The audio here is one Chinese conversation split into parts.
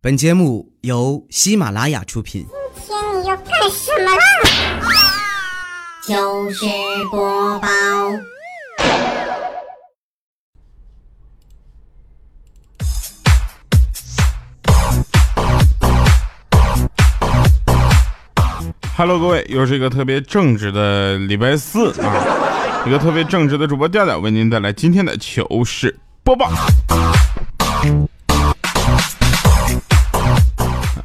本节目由喜马拉雅出品。今天你要干什么啦？就是播报。Hello，各位，又是一个特别正直的礼拜四啊，一个特别正直的主播调调为您带来今天的糗事播报。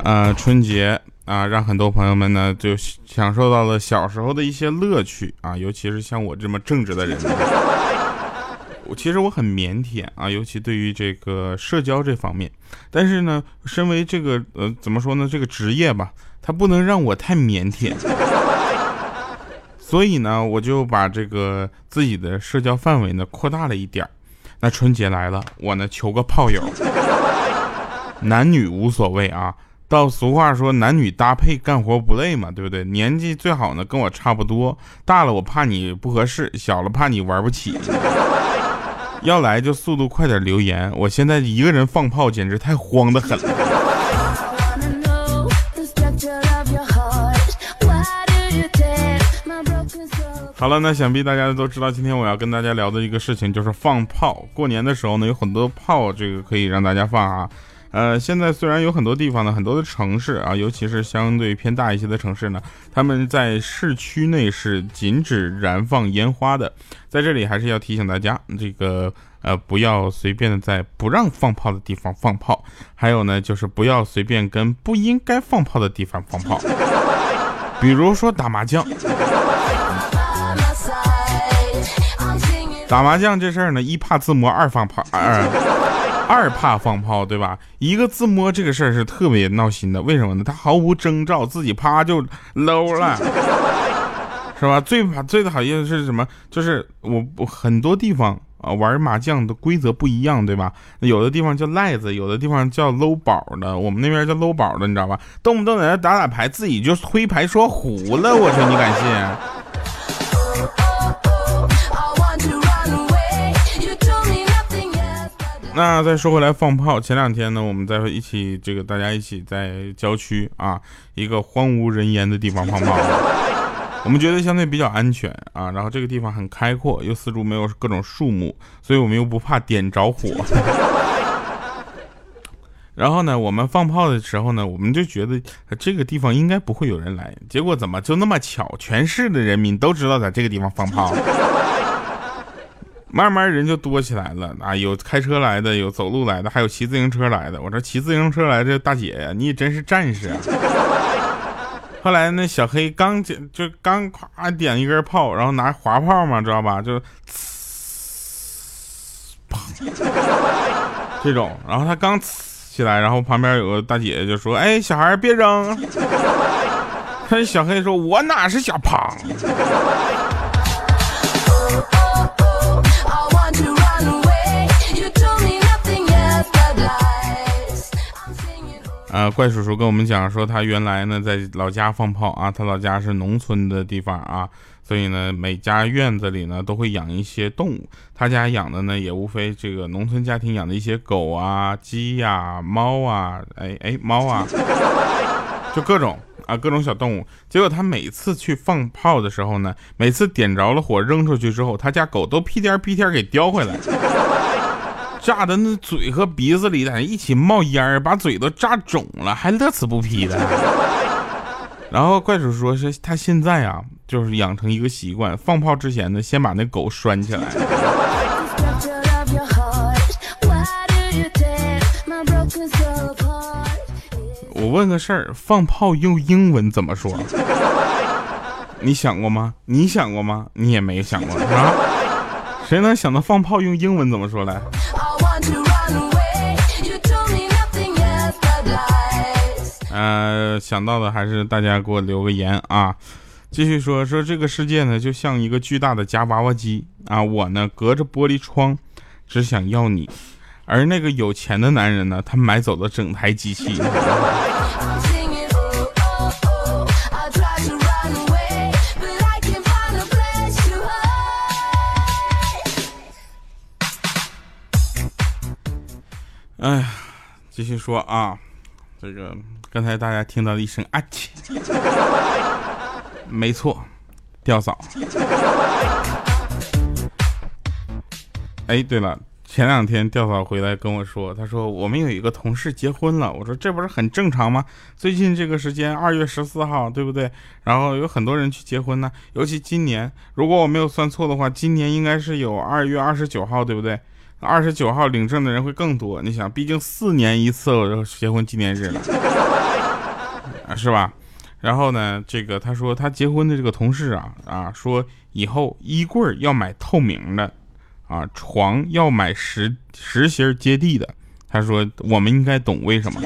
呃，春节啊，让很多朋友们呢就享受到了小时候的一些乐趣啊，尤其是像我这么正直的人，我其实我很腼腆啊，尤其对于这个社交这方面。但是呢，身为这个呃，怎么说呢，这个职业吧，它不能让我太腼腆，所以呢，我就把这个自己的社交范围呢扩大了一点那春节来了，我呢求个炮友，男女无所谓啊。到俗话说男女搭配干活不累嘛，对不对？年纪最好呢跟我差不多，大了我怕你不合适，小了怕你玩不起。要来就速度快点留言，我现在一个人放炮简直太慌的很了。好了，那想必大家都知道，今天我要跟大家聊的一个事情就是放炮。过年的时候呢，有很多炮，这个可以让大家放啊。呃，现在虽然有很多地方呢，很多的城市啊，尤其是相对偏大一些的城市呢，他们在市区内是禁止燃放烟花的。在这里还是要提醒大家，这个呃，不要随便的在不让放炮的地方放炮，还有呢，就是不要随便跟不应该放炮的地方放炮，比如说打麻将。打麻将这事儿呢，一怕自摸，二放炮，二。二怕放炮，对吧？一个自摸这个事儿是特别闹心的，为什么呢？他毫无征兆，自己啪就 low 了，是吧？最怕最讨厌的是什么？就是我我很多地方啊玩麻将的规则不一样，对吧？有的地方叫赖子，有的地方叫搂宝的，我们那边叫搂宝的，你知道吧？动不动在那打打牌，自己就推牌说胡了，我说你敢信？那再说回来放炮，前两天呢，我们在一起这个大家一起在郊区啊一个荒无人烟的地方放炮，我们觉得相对比较安全啊，然后这个地方很开阔，又四周没有各种树木，所以我们又不怕点着火。然后呢，我们放炮的时候呢，我们就觉得这个地方应该不会有人来，结果怎么就那么巧，全市的人民都知道在这个地方放炮。慢慢人就多起来了啊！有开车来的，有走路来的，还有骑自行车来的。我说骑自行车来的大姐呀，你也真是战士啊！后来那小黑刚点就刚夸点一根炮，然后拿滑炮嘛，知道吧？就砰这种，然后他刚起来，然后旁边有个大姐姐就说：“哎，小孩别扔。”他 小黑说：“我哪是小胖？”啊，怪叔叔跟我们讲说，他原来呢在老家放炮啊，他老家是农村的地方啊，所以呢每家院子里呢都会养一些动物，他家养的呢也无非这个农村家庭养的一些狗啊、鸡呀、猫啊，哎哎猫啊，就各种啊各种小动物。结果他每次去放炮的时候呢，每次点着了火扔出去之后，他家狗都屁颠屁颠给叼回来。炸的那嘴和鼻子里在一起冒烟儿，把嘴都炸肿了，还乐此不疲的。然后怪叔说是他现在啊，就是养成一个习惯，放炮之前呢，先把那狗拴起来。我问个事儿，放炮用英文怎么说？你想过吗？你想过吗？你也没想过啊？谁能想到放炮用英文怎么说来？呃，想到的还是大家给我留个言啊。继续说说这个世界呢，就像一个巨大的夹娃娃机啊。我呢，隔着玻璃窗，只想要你。而那个有钱的男人呢，他买走了整台机器。继续说啊。这个刚才大家听到了一声啊切，没错，吊嫂。哎，对了。前两天吊嫂回来跟我说，她说我们有一个同事结婚了。我说这不是很正常吗？最近这个时间，二月十四号，对不对？然后有很多人去结婚呢。尤其今年，如果我没有算错的话，今年应该是有二月二十九号，对不对？二十九号领证的人会更多。你想，毕竟四年一次结婚纪念日了，是吧？然后呢，这个他说他结婚的这个同事啊啊，说以后衣柜要买透明的。啊，床要买实实心接地的。他说我们应该懂为什么。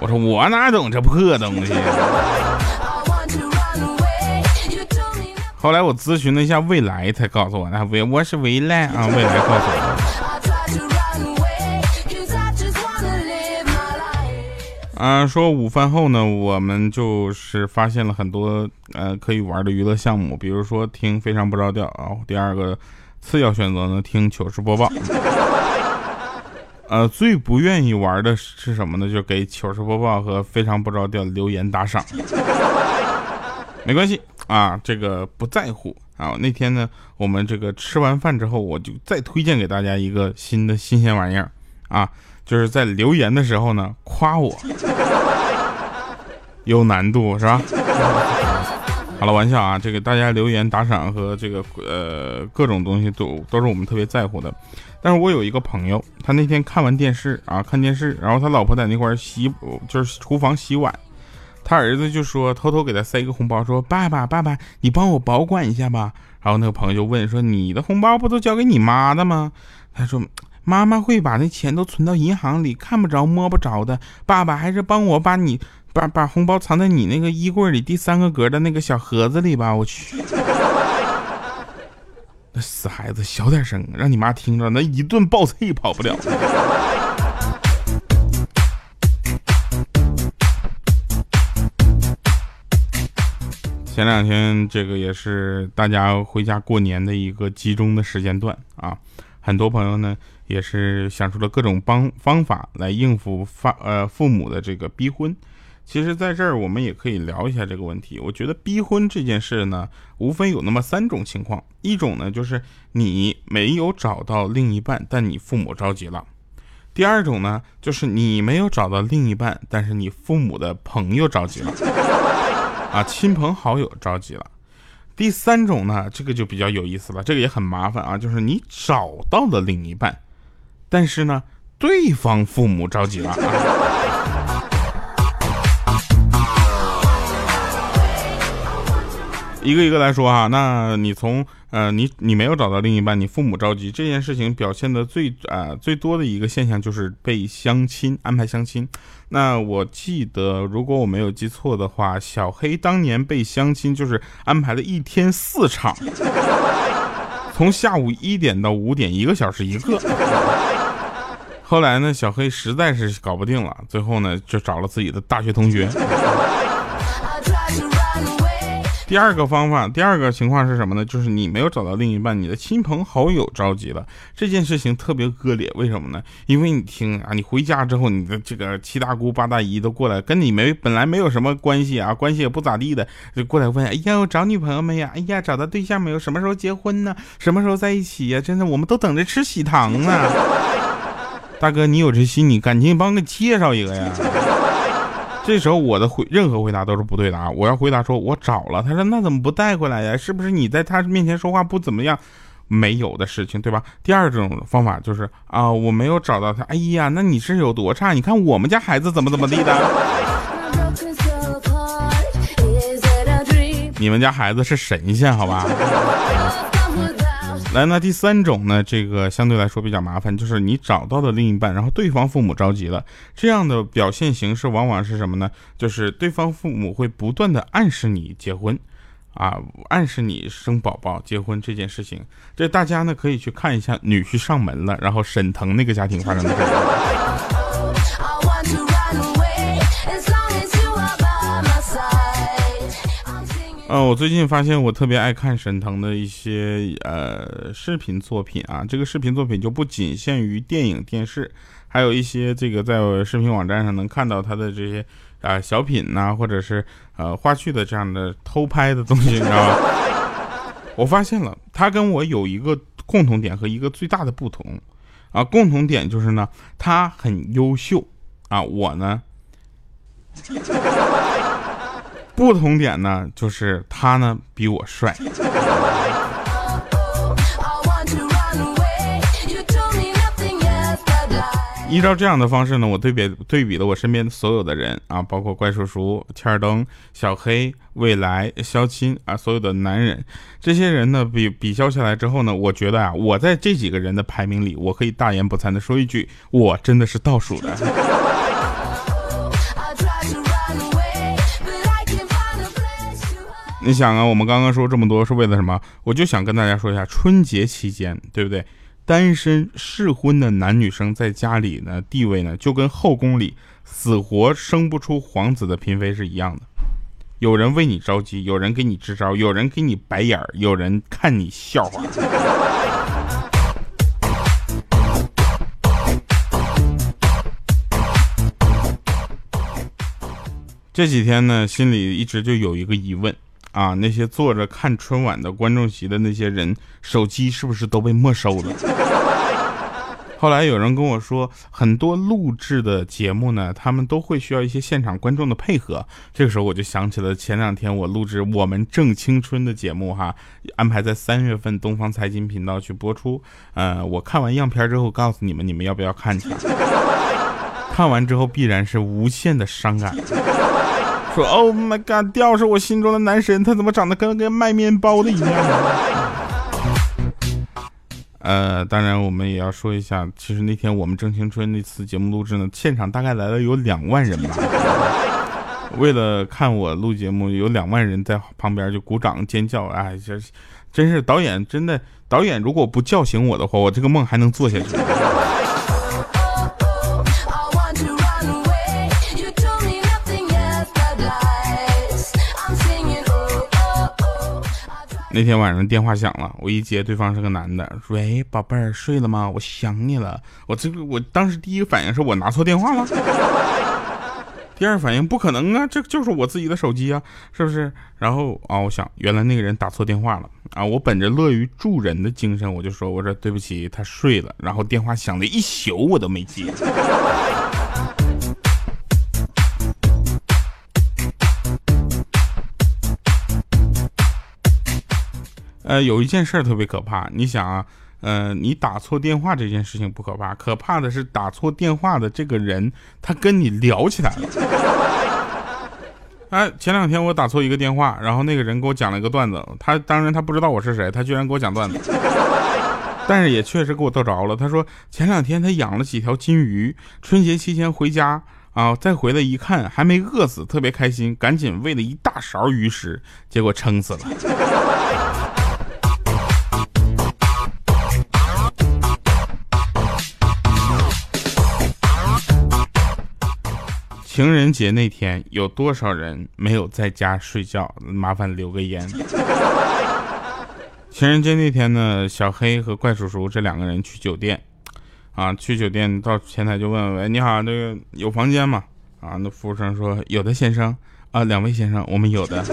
我说我哪懂这破东西。后来我咨询了一下未来，才告诉我那 未我是未来啊，未来告诉我。啊，说午饭后呢，我们就是发现了很多呃可以玩的娱乐项目，比如说听非常不着调啊，第二个。次要选择呢，听糗事播报。呃，最不愿意玩的是什么呢？就给糗事播报和非常不着调留言打赏。没关系啊，这个不在乎啊。那天呢，我们这个吃完饭之后，我就再推荐给大家一个新的新鲜玩意儿啊，就是在留言的时候呢，夸我，有难度是吧？好了，玩笑啊，这个大家留言打赏和这个呃各种东西都都是我们特别在乎的。但是我有一个朋友，他那天看完电视啊，看电视，然后他老婆在那块洗，就是厨房洗碗，他儿子就说偷偷给他塞一个红包，说爸爸爸爸，你帮我保管一下吧。然后那个朋友就问说，你的红包不都交给你妈的吗？他说妈妈会把那钱都存到银行里，看不着摸不着的。爸爸还是帮我把你。把把红包藏在你那个衣柜里第三个格的那个小盒子里吧，我去！那死孩子，小点声，让你妈听着，那一顿暴揍跑不了。前两天这个也是大家回家过年的一个集中的时间段啊，很多朋友呢也是想出了各种方方法来应付发呃父母的这个逼婚。其实，在这儿我们也可以聊一下这个问题。我觉得逼婚这件事呢，无非有那么三种情况：一种呢，就是你没有找到另一半，但你父母着急了；第二种呢，就是你没有找到另一半，但是你父母的朋友着急了，啊，亲朋好友着急了；第三种呢，这个就比较有意思了，这个也很麻烦啊，就是你找到了另一半，但是呢，对方父母着急了。一个一个来说哈，那你从呃你你没有找到另一半，你父母着急这件事情表现的最啊最多的一个现象就是被相亲安排相亲。那我记得如果我没有记错的话，小黑当年被相亲就是安排了一天四场，从下午一点到五点，一个小时一个。后来呢，小黑实在是搞不定了，最后呢就找了自己的大学同学。第二个方法，第二个情况是什么呢？就是你没有找到另一半，你的亲朋好友着急了。这件事情特别恶劣，为什么呢？因为你听啊，你回家之后，你的这个七大姑八大姨都过来，跟你没本来没有什么关系啊，关系也不咋地的，就过来问：哎呀，我找女朋友没呀？哎呀，找到对象没有？什么时候结婚呢？什么时候在一起呀？真的，我们都等着吃喜糖呢。大哥，你有这心，你赶紧帮我介绍一个呀。这时候我的回任何回答都是不对的啊！我要回答说，我找了。他说那怎么不带回来呀？是不是你在他面前说话不怎么样？没有的事情，对吧？第二种方法就是啊，我没有找到他。哎呀，那你是有多差？你看我们家孩子怎么怎么地的？你们家孩子是神仙，好吧？来，那第三种呢？这个相对来说比较麻烦，就是你找到的另一半，然后对方父母着急了，这样的表现形式往往是什么呢？就是对方父母会不断的暗示你结婚，啊，暗示你生宝宝、结婚这件事情。这大家呢可以去看一下女婿上门了，然后沈腾那个家庭发生的事情。呃，我最近发现我特别爱看沈腾的一些呃视频作品啊，这个视频作品就不仅限于电影电视，还有一些这个在视频网站上能看到他的这些啊小品呐，或者是呃花絮的这样的偷拍的东西，你知道吧？我发现了，他跟我有一个共同点和一个最大的不同啊，共同点就是呢，他很优秀啊，我呢。不同点呢，就是他呢比我帅。依照这样的方式呢，我对比对比了我身边所有的人啊，包括怪叔叔、欠儿灯、小黑、未来、肖钦啊，所有的男人，这些人呢比比较下来之后呢，我觉得啊，我在这几个人的排名里，我可以大言不惭的说一句，我真的是倒数的。你想啊，我们刚刚说这么多是为了什么？我就想跟大家说一下，春节期间，对不对？单身适婚的男女生在家里呢，地位呢，就跟后宫里死活生不出皇子的嫔妃是一样的。有人为你着急，有人给你支招，有人给你白眼儿，有人看你笑话。这几天呢，心里一直就有一个疑问。啊，那些坐着看春晚的观众席的那些人，手机是不是都被没收了？后来有人跟我说，很多录制的节目呢，他们都会需要一些现场观众的配合。这个时候我就想起了前两天我录制《我们正青春》的节目，哈，安排在三月份东方财经频道去播出。呃，我看完样片之后，告诉你们，你们要不要看去？看完之后必然是无限的伤感。说 Oh my God，吊是我心中的男神，他怎么长得跟跟卖面包的一样？呃，当然我们也要说一下，其实那天我们正青春那次节目录制呢，现场大概来了有两万人吧。为了看我录节目，有两万人在旁边就鼓掌尖叫，哎，这真是导演真的导演，如果不叫醒我的话，我这个梦还能做下去。那天晚上电话响了，我一接，对方是个男的，喂，宝贝儿，睡了吗？我想你了。我这个，我当时第一个反应是我拿错电话了，第二反应不可能啊，这就是我自己的手机啊，是不是？然后啊，我想原来那个人打错电话了啊，我本着乐于助人的精神，我就说，我说对不起，他睡了。然后电话响了一宿，我都没接。呃，有一件事儿特别可怕，你想啊，呃，你打错电话这件事情不可怕，可怕的是打错电话的这个人，他跟你聊起来了。哎，前两天我打错一个电话，然后那个人给我讲了一个段子，他当然他不知道我是谁，他居然给我讲段子，但是也确实给我逗着了。他说前两天他养了几条金鱼，春节期间回家啊，再回来一看还没饿死，特别开心，赶紧喂了一大勺鱼食，结果撑死了。情人节那天有多少人没有在家睡觉？麻烦留个言。情人节那天呢，小黑和怪叔叔这两个人去酒店，啊，去酒店到前台就问：喂，你好，这个有房间吗？啊，那服务生说有的，先生。啊，两位先生，我们有的。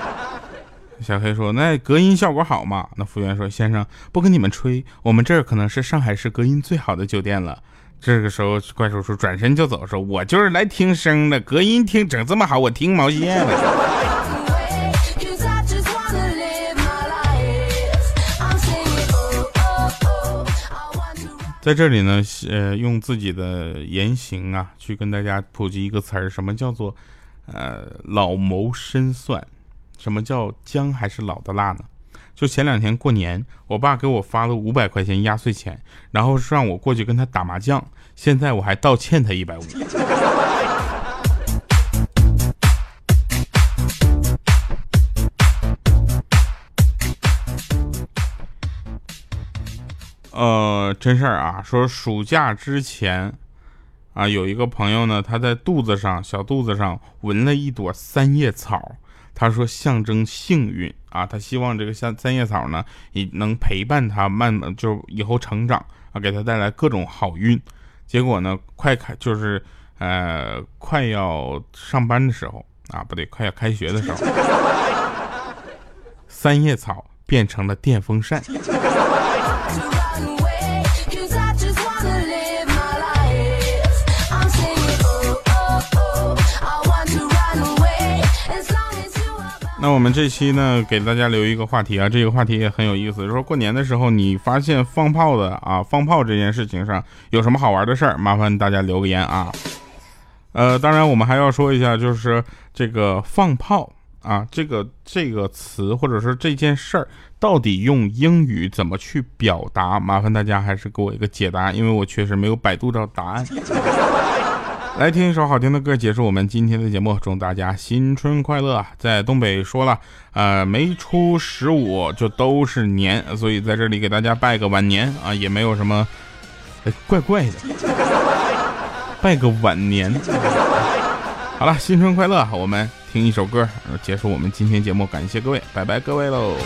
小黑说：那隔音效果好吗？那服务员说：先生，不跟你们吹，我们这儿可能是上海市隔音最好的酒店了。这个时候，怪叔叔转身就走，说：“我就是来听声的，隔音听整这么好，我听毛线了。”在这里呢，呃，用自己的言行啊，去跟大家普及一个词儿，什么叫做呃老谋深算？什么叫姜还是老的辣呢？就前两天过年，我爸给我发了五百块钱压岁钱，然后让我过去跟他打麻将。现在我还倒欠他一百五。呃，真事儿啊，说暑假之前啊，有一个朋友呢，他在肚子上小肚子上纹了一朵三叶草。他说象征幸运啊，他希望这个像三叶草呢，也能陪伴他慢就以后成长啊，给他带来各种好运。结果呢，快开就是呃快要上班的时候啊，不对，快要开学的时候，三叶草变成了电风扇。那我们这期呢，给大家留一个话题啊，这个话题也很有意思，就说过年的时候，你发现放炮的啊，放炮这件事情上有什么好玩的事儿？麻烦大家留个言啊。呃，当然我们还要说一下，就是这个放炮啊，这个这个词或者说这件事儿，到底用英语怎么去表达？麻烦大家还是给我一个解答，因为我确实没有百度到答案。来听一首好听的歌，结束我们今天的节目。祝大家新春快乐！在东北说了，呃，没出十五就都是年，所以在这里给大家拜个晚年啊，也没有什么怪怪的，拜个晚年。好了，新春快乐！我们听一首歌，结束我们今天节目。感谢各位，拜拜，各位喽。